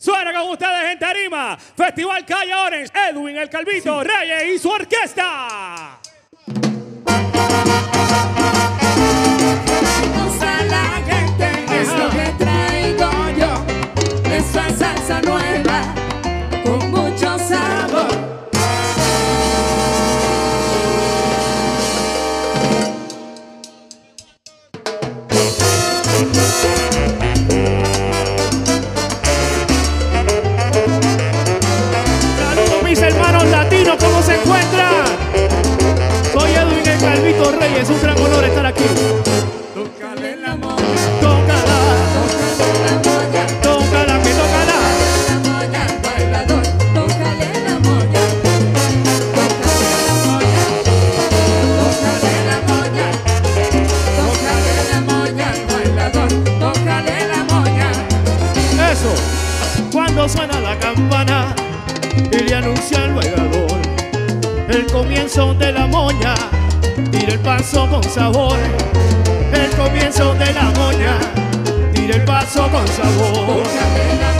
Suena con ustedes en tarima, Festival Calle Orange, Edwin el Calvito, sí. Reyes y su orquesta. Yo, salsa nueva. es un gran honor estar aquí. Tócale el amor. Tócala. Tócala, que tócala. Tócale el amor. Tócale el amor. Tócale el amor. Tócale el amor. Tócale el amor. Eso. Cuando suena la campana y le anuncia al bailador el comienzo de el paso con sabor, el comienzo de la moña, tira el paso con sabor.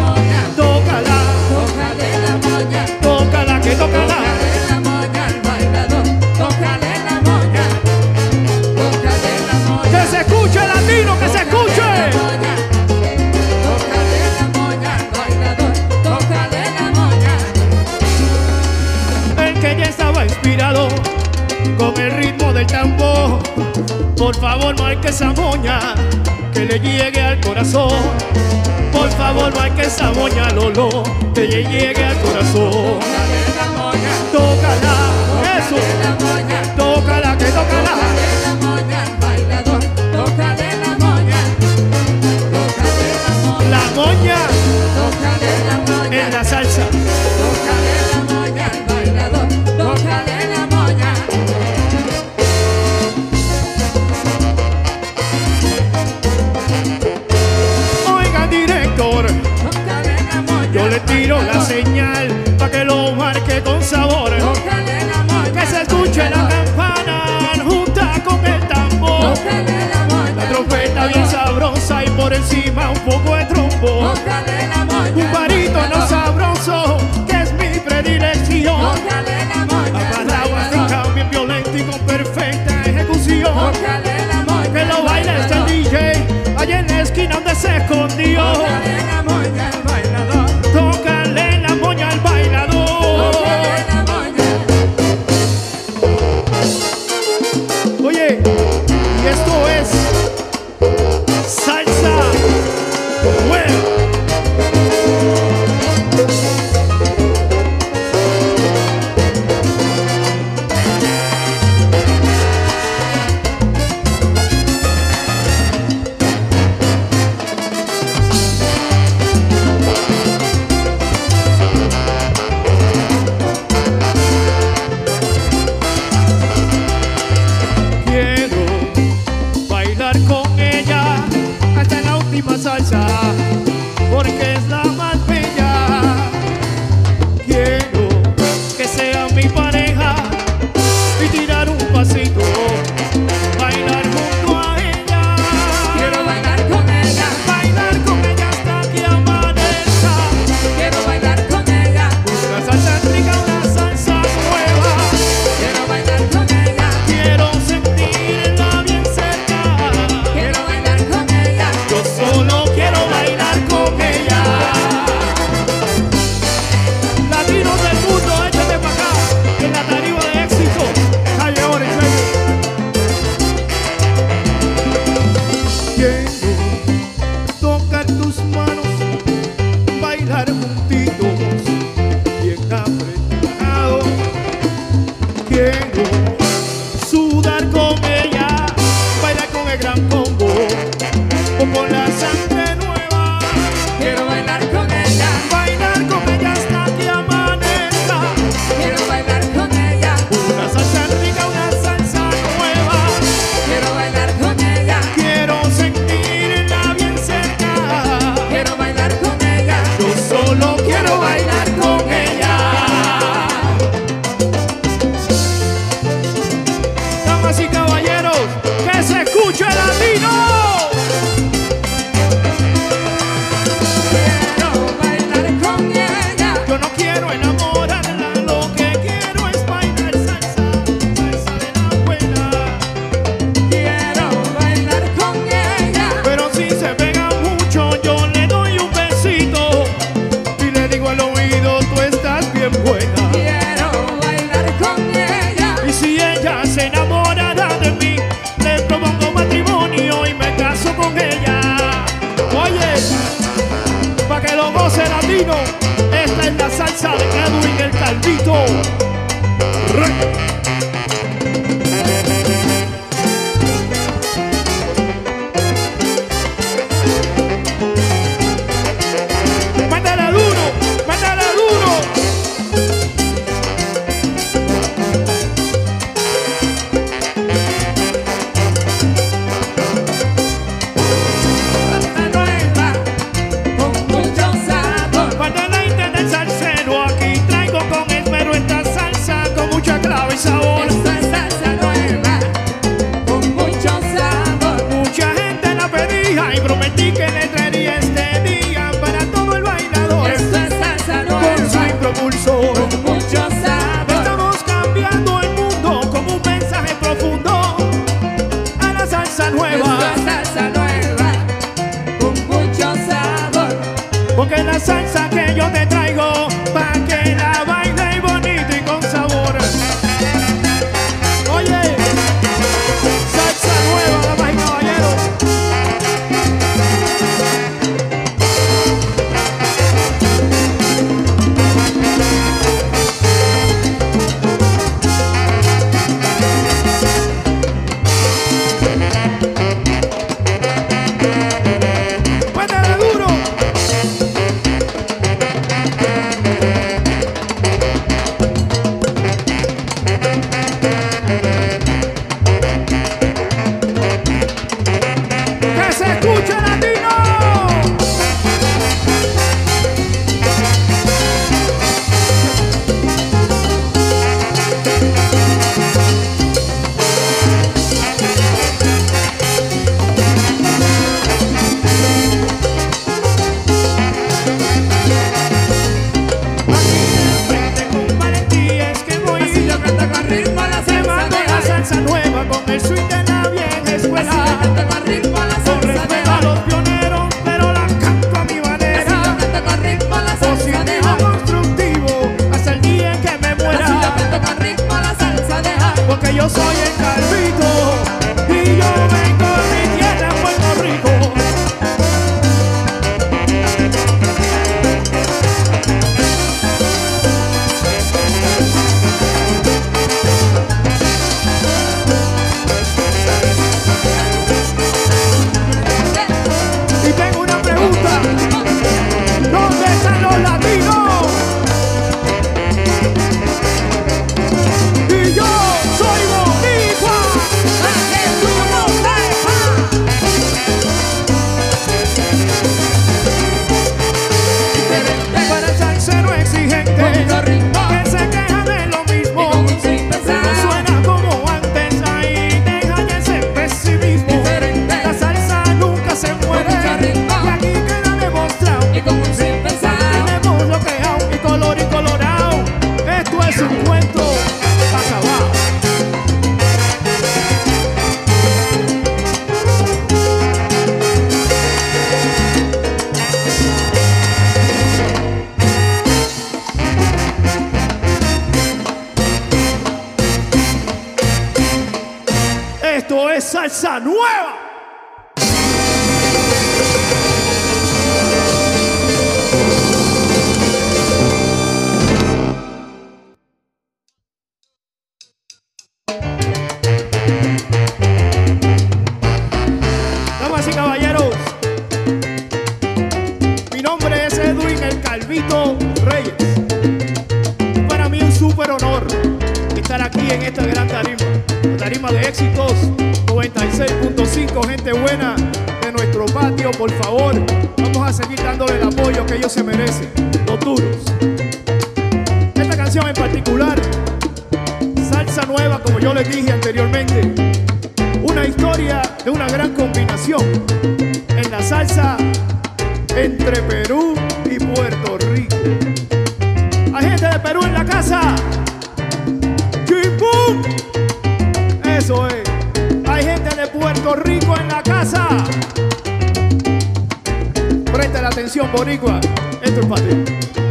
Por favor, no hay que esa Lolo, te llegue al corazón. encima un poco de trombo. Un barítono sabroso, que es mi predilección. Amarrado a cambio violento y con perfecta ejecución. Que lo baile este DJ, allá en la esquina donde se. Esta es la salsa de Edwin el Calvito. de éxitos 96.5, gente buena de nuestro patio, por favor. Vamos a seguir dándole el apoyo que ellos se merecen, los duros. Esta canción en particular, salsa nueva, como yo les dije anteriormente, una historia de una gran combinación en la salsa entre Perú y Puerto Rico. Hay gente de Perú en la casa. ¡Chimpum! Hay gente de Puerto Rico en la casa. Presta la atención, Boricua. Esto es para.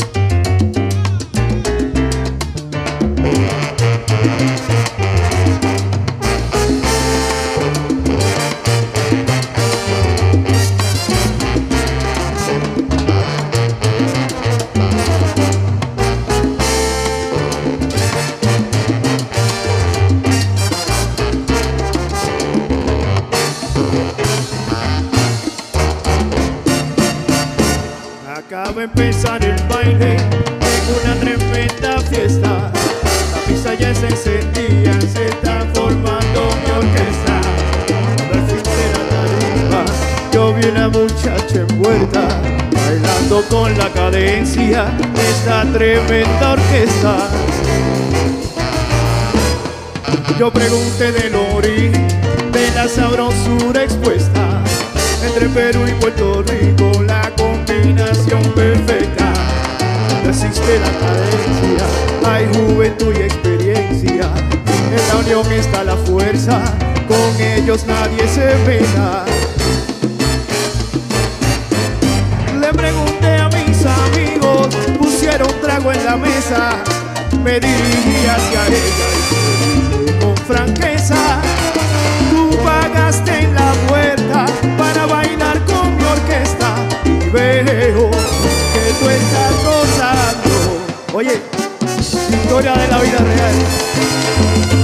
va empezar el baile en una tremenda fiesta. La pista ya se encendía, se está formando mi orquesta. de la tarima, yo vi una muchacha envuelta, bailando con la cadencia de esta tremenda orquesta. Yo pregunté de origen de la sabrosura expuesta entre Perú y Puerto Rico, la combinación perfecta. Resiste la cadencia, hay juventud y experiencia. En la unión está la fuerza, con ellos nadie se pega. Le pregunté a mis amigos, pusieron trago en la mesa. Me dirigí hacia ella y con franqueza, tú pagaste en la puerta para bailar con mi orquesta que tú estás gozando. Oye, historia de la vida real.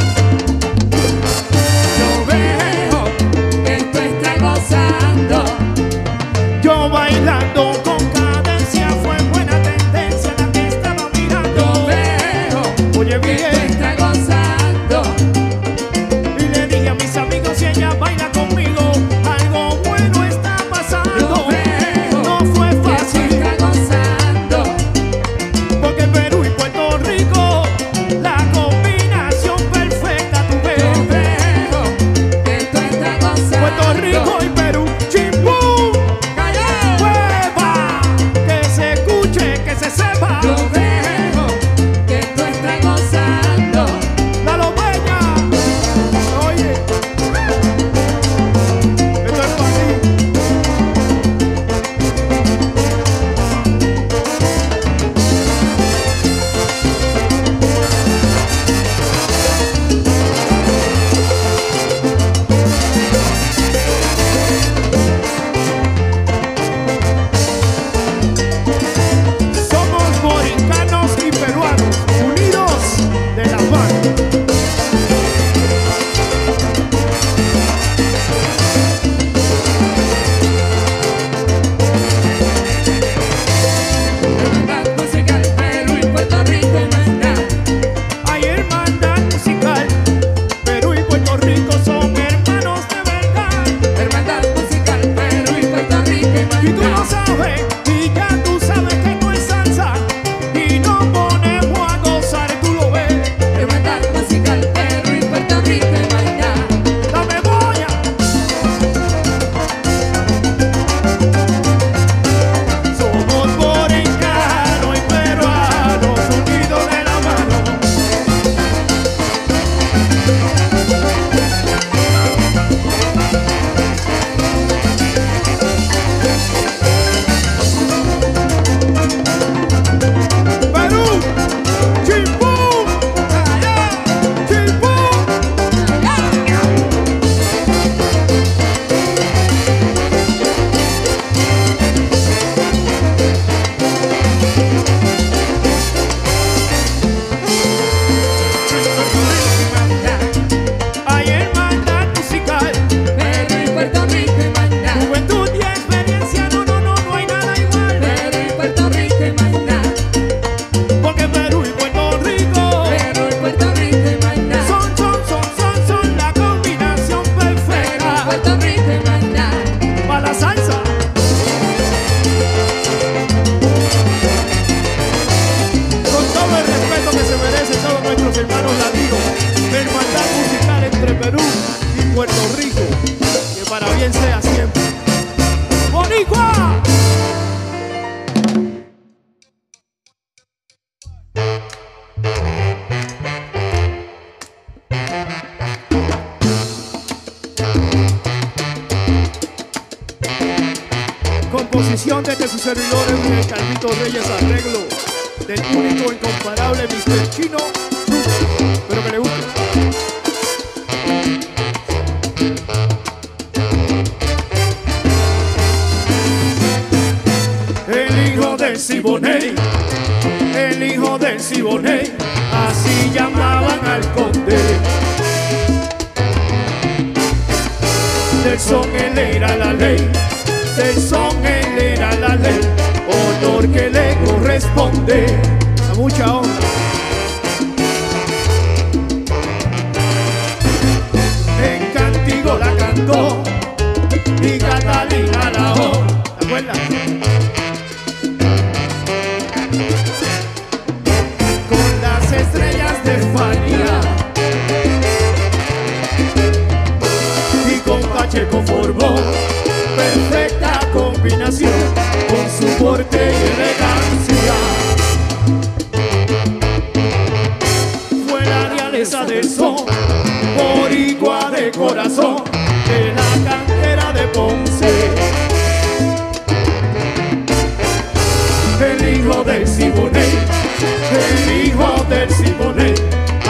servidores, Carlitos Reyes corazón de la cantera de Ponce. El hijo del Siboney, el hijo del Siboney,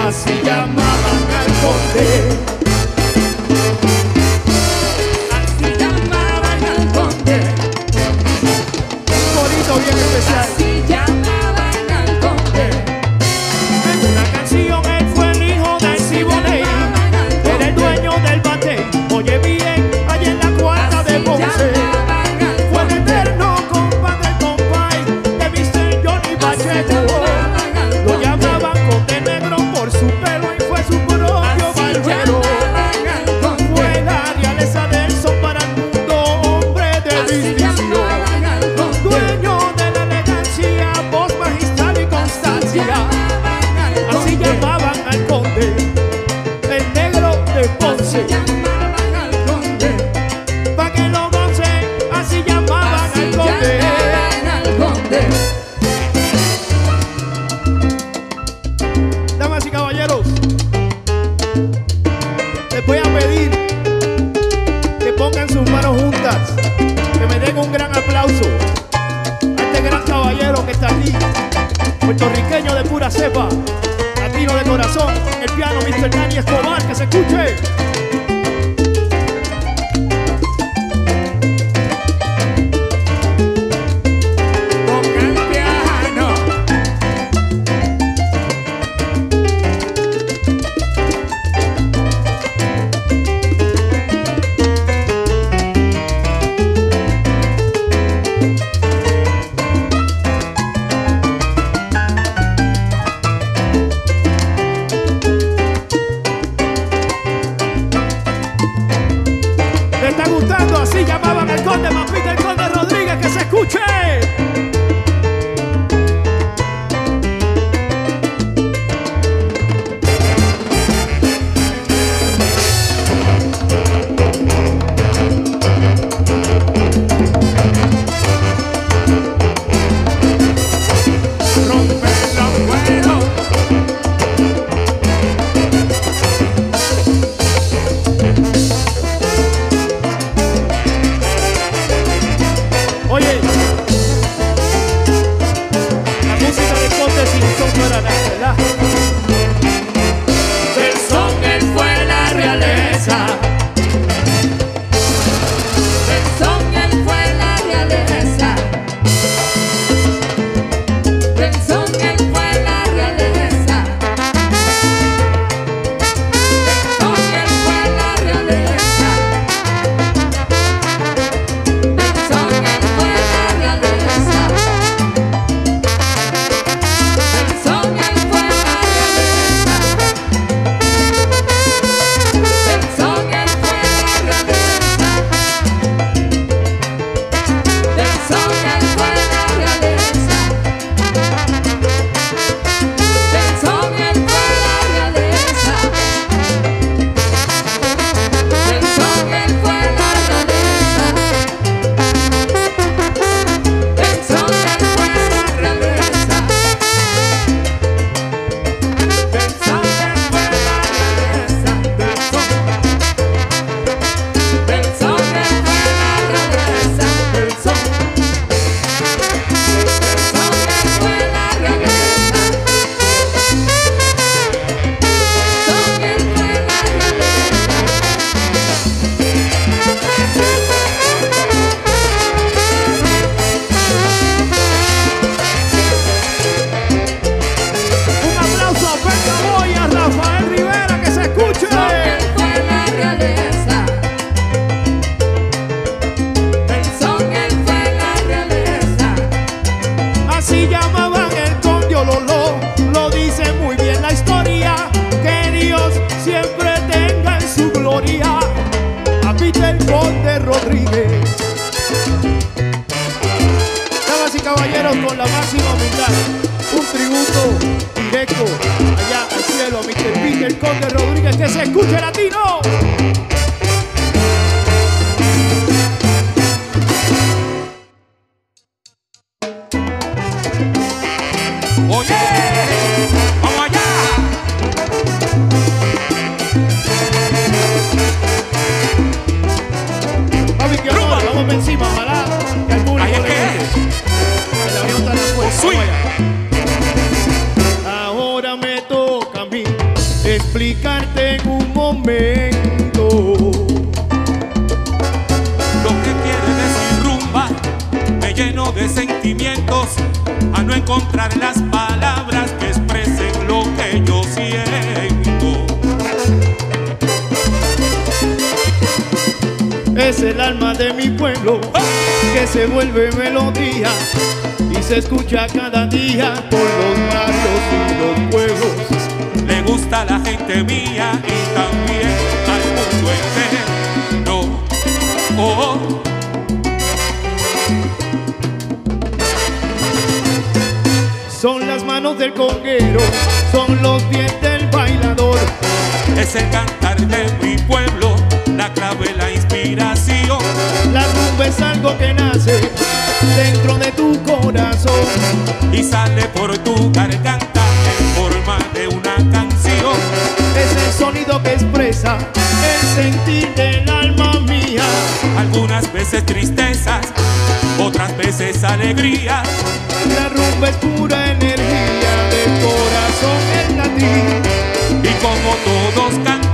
así llamaban al conde. Así llamaban al conde. Un corito bien especial. este gran caballero que está aquí, puertorriqueño de pura cepa, latino de corazón, el piano Mr. Dani Escobar, que se escuche. es el alma de mi pueblo que se vuelve melodía y se escucha cada día por los barrios y los pueblos. Le gusta a la gente mía y también al mundo entero. Oh. Son las manos del conguero, son los pies del bailador. Es el cantar de mi pueblo, la clave, la la rumba es algo que nace dentro de tu corazón y sale por tu garganta en forma de una canción. Es el sonido que expresa el sentir del alma mía. Algunas veces tristezas, otras veces alegría. La rumba es pura energía del corazón en latín. Y como todos cantan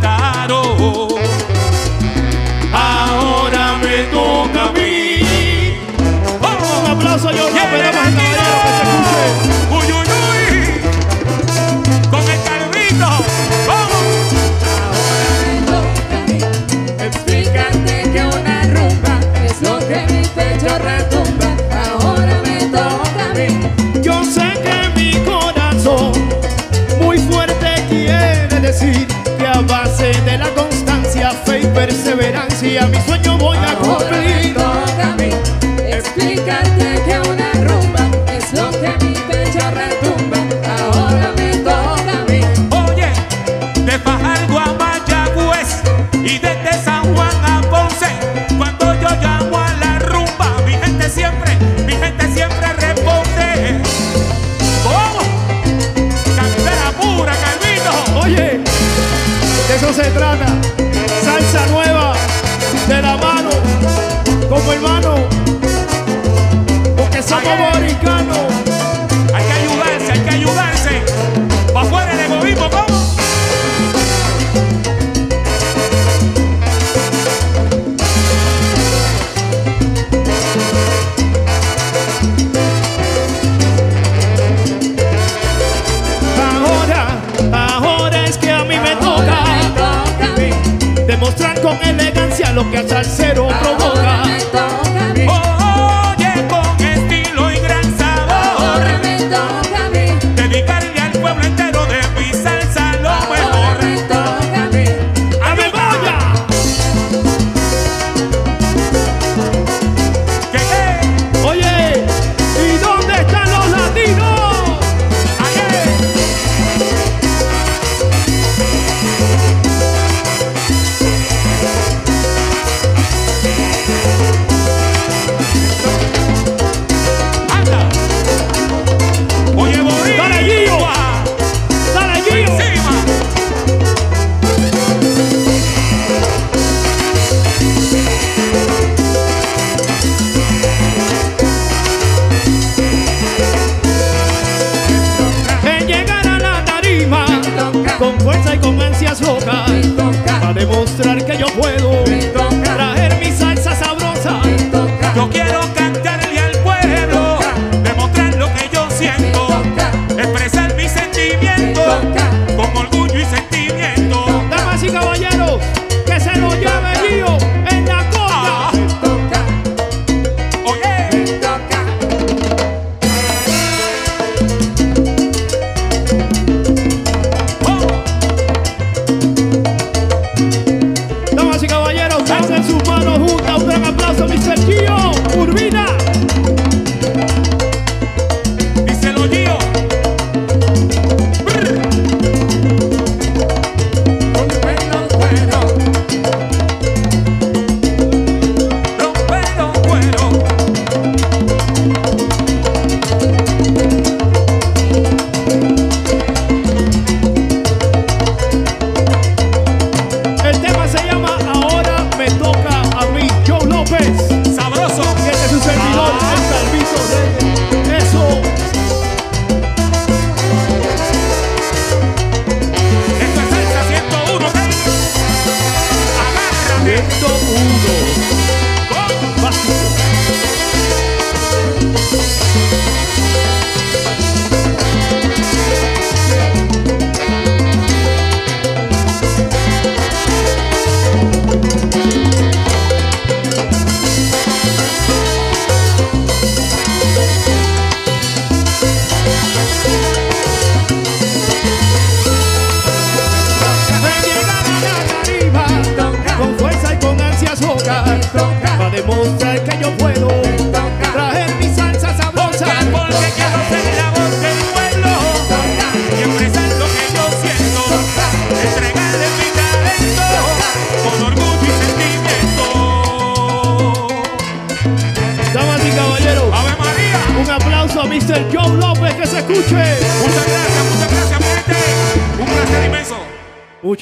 Pero están en sus manos juntas. Un gran aplauso, mi Sergio Urbina.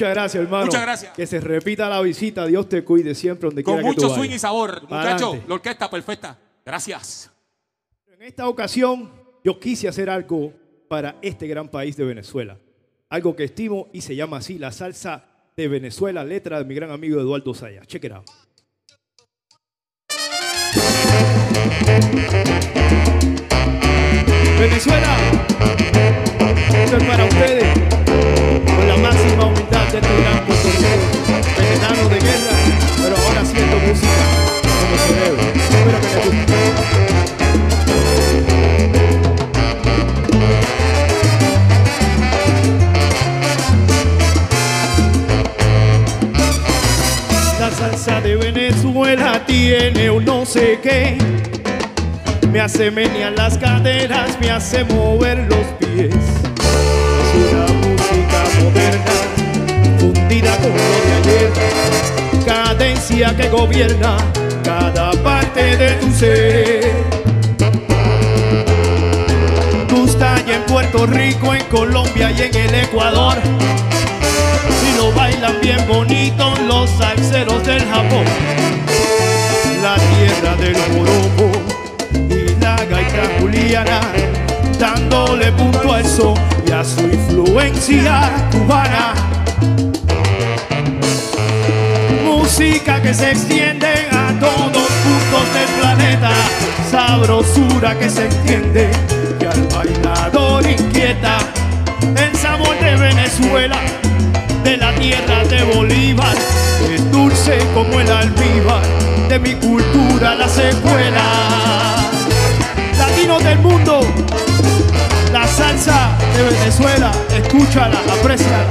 Muchas gracias, hermano. Muchas gracias. Que se repita la visita. Dios te cuide siempre donde Con quiera que tú mucho swing y vayas. sabor. Muchachos, Adelante. la orquesta perfecta. Gracias. En esta ocasión, yo quise hacer algo para este gran país de Venezuela. Algo que estimo y se llama así la salsa de Venezuela, letra de mi gran amigo Eduardo Saya. Check it out. Venezuela, esto es para ustedes, con la máxima humildad de este gran Rico, veterano de guerra, pero ahora haciendo música como se debe. Espero que les guste. Salsa de Venezuela tiene un no sé qué. Me hace menear las caderas, me hace mover los pies. Fundida con lo de ayer. Cadencia que gobierna cada parte de tu ser. Gusta y en Puerto Rico, en Colombia y en el Ecuador. Y lo bailan bien bonito los salseros del Japón. La tierra del joropo y la gaita juliana, dándole punto al son y a su influencia cubana. Música que se extiende a todos puntos del planeta, sabrosura que se entiende y al bailador inquieta. El sabor de Venezuela, de la tierra de Bolívar, es dulce como el almíbar, de mi cultura la secuela. Latinos del mundo, salsa de Venezuela, escúchala, apreciala.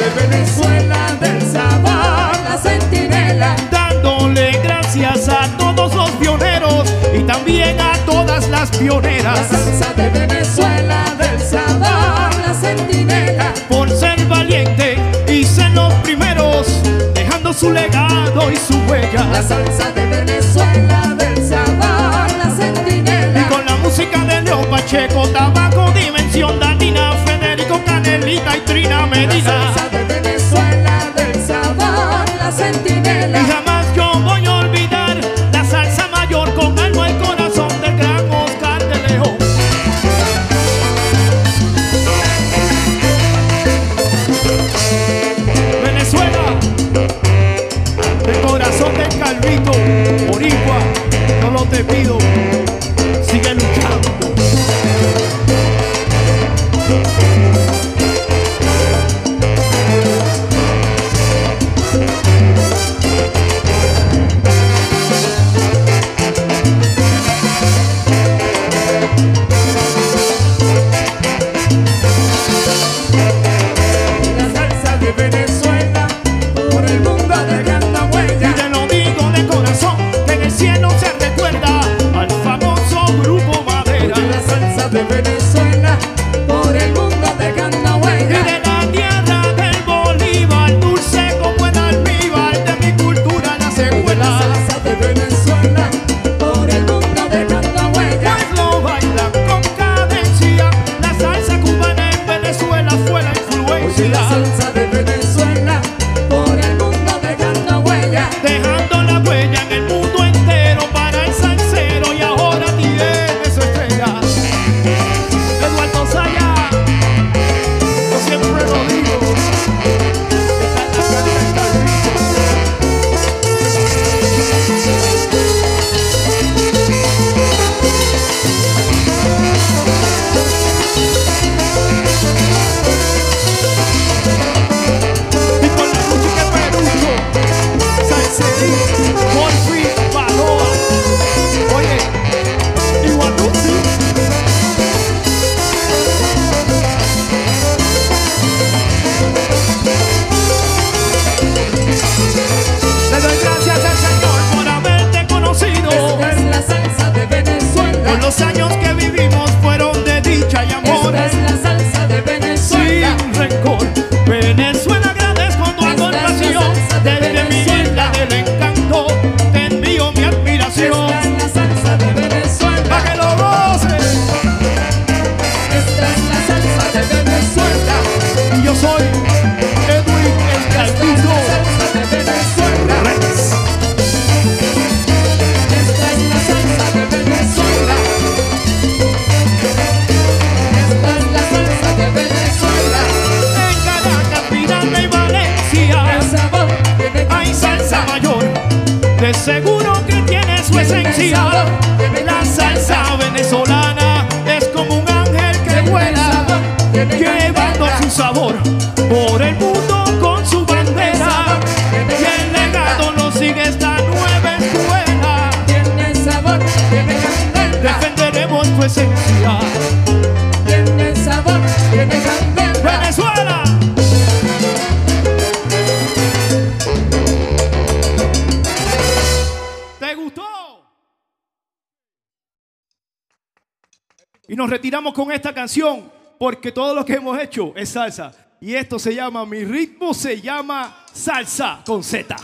De Venezuela del sabor, la centinela. dándole gracias a todos los pioneros y también a todas las La pioneras salsa de Venezuela del sabor, la centinela. por ser valiente y ser los primeros, dejando su legado y su La huella. salsa de Venezuela Silal tiramos con esta canción porque todo lo que hemos hecho es salsa. Y esto se llama, mi ritmo se llama salsa con Z.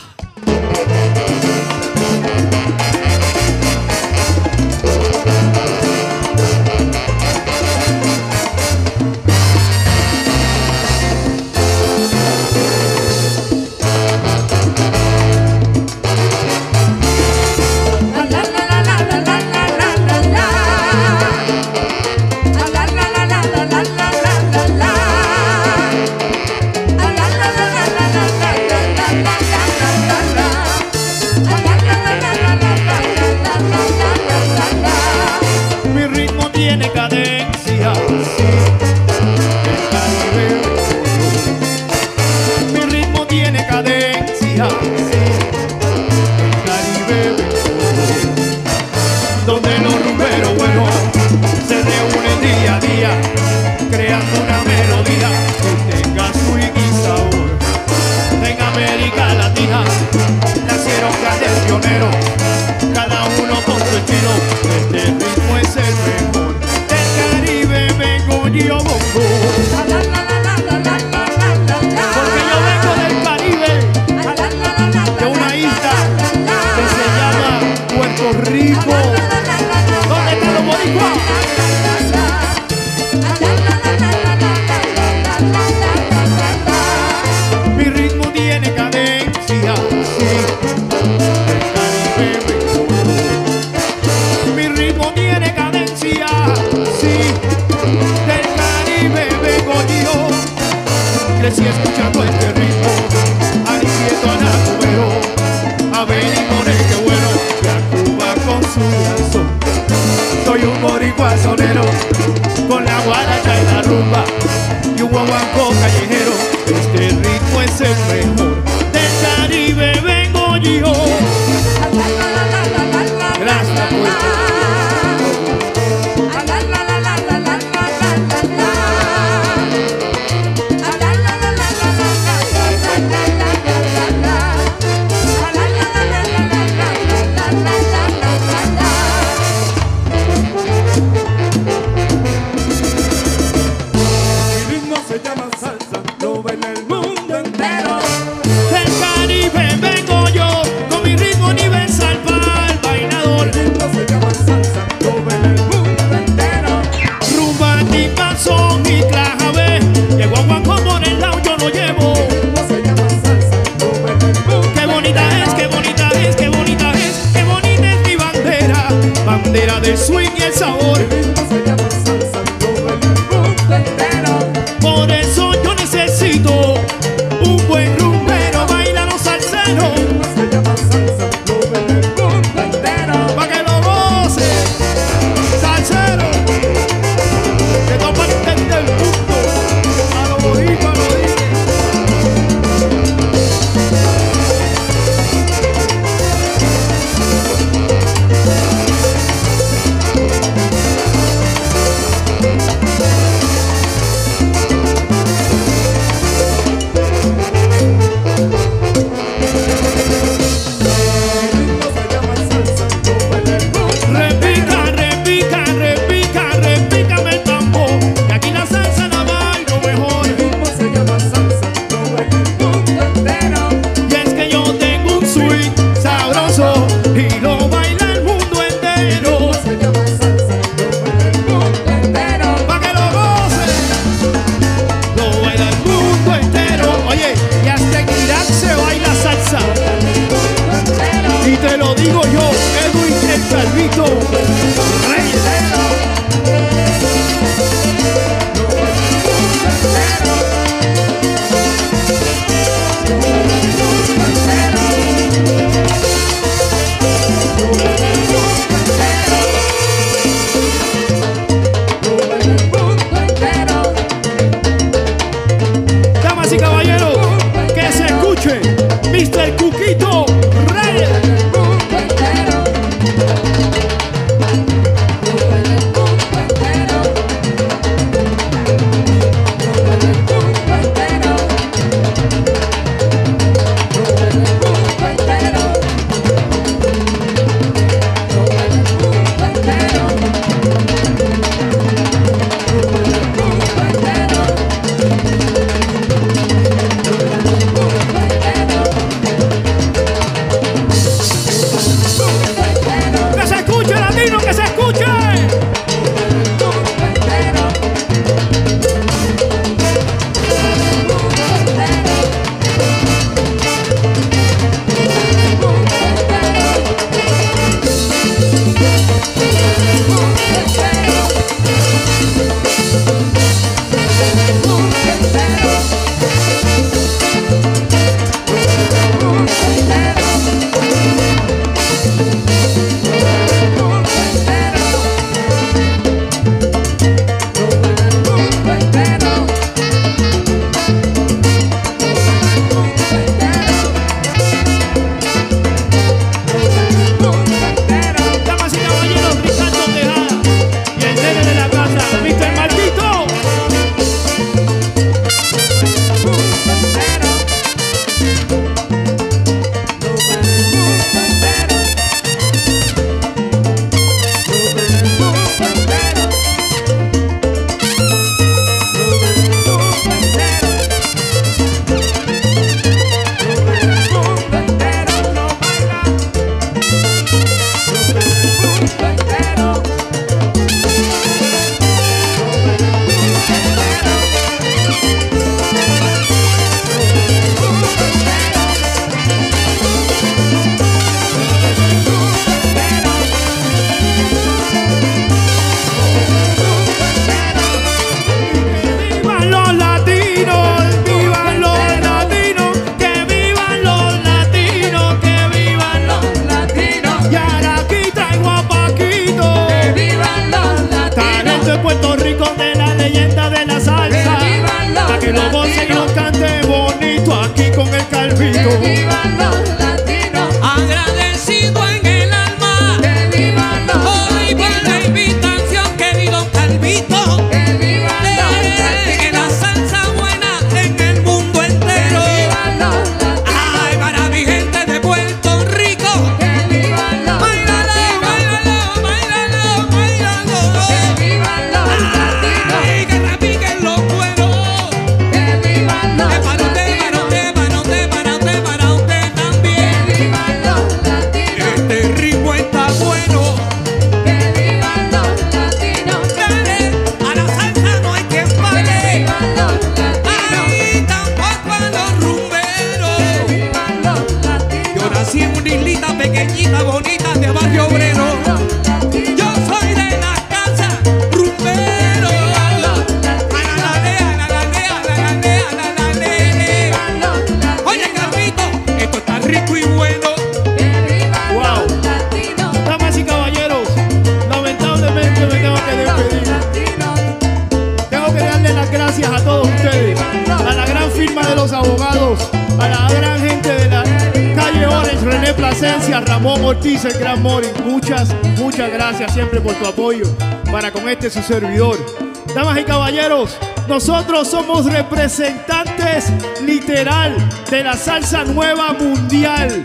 nosotros somos representantes literal de la salsa nueva mundial.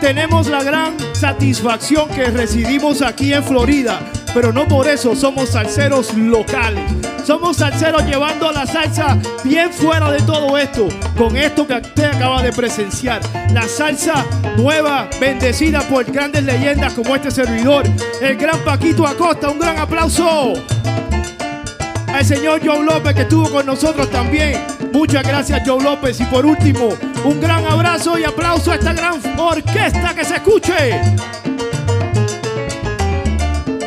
Tenemos la gran satisfacción que residimos aquí en Florida, pero no por eso somos salseros locales. Somos salseros llevando la salsa bien fuera de todo esto, con esto que usted acaba de presenciar. La salsa nueva, bendecida por grandes leyendas como este servidor, el gran Paquito Acosta. Un gran aplauso al señor Joe López que estuvo con nosotros también. Muchas gracias Joe López y por último un gran abrazo y aplauso a esta gran orquesta que se escuche.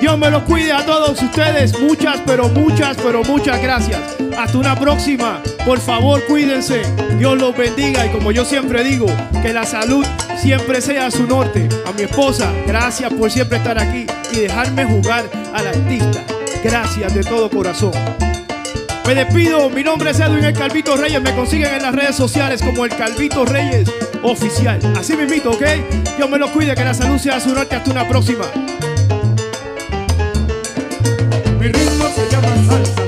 Dios me los cuide a todos ustedes. Muchas, pero muchas, pero muchas gracias. Hasta una próxima. Por favor, cuídense. Dios los bendiga y como yo siempre digo, que la salud siempre sea su norte. A mi esposa, gracias por siempre estar aquí y dejarme jugar al artista. Gracias de todo corazón. Me despido, mi nombre es Edwin el Calvito Reyes, me consiguen en las redes sociales como el Calvito Reyes Oficial. Así mismito, ¿ok? Dios me lo cuide, que la salud sea su norte. Hasta una próxima. Mi ritmo se llama salsa.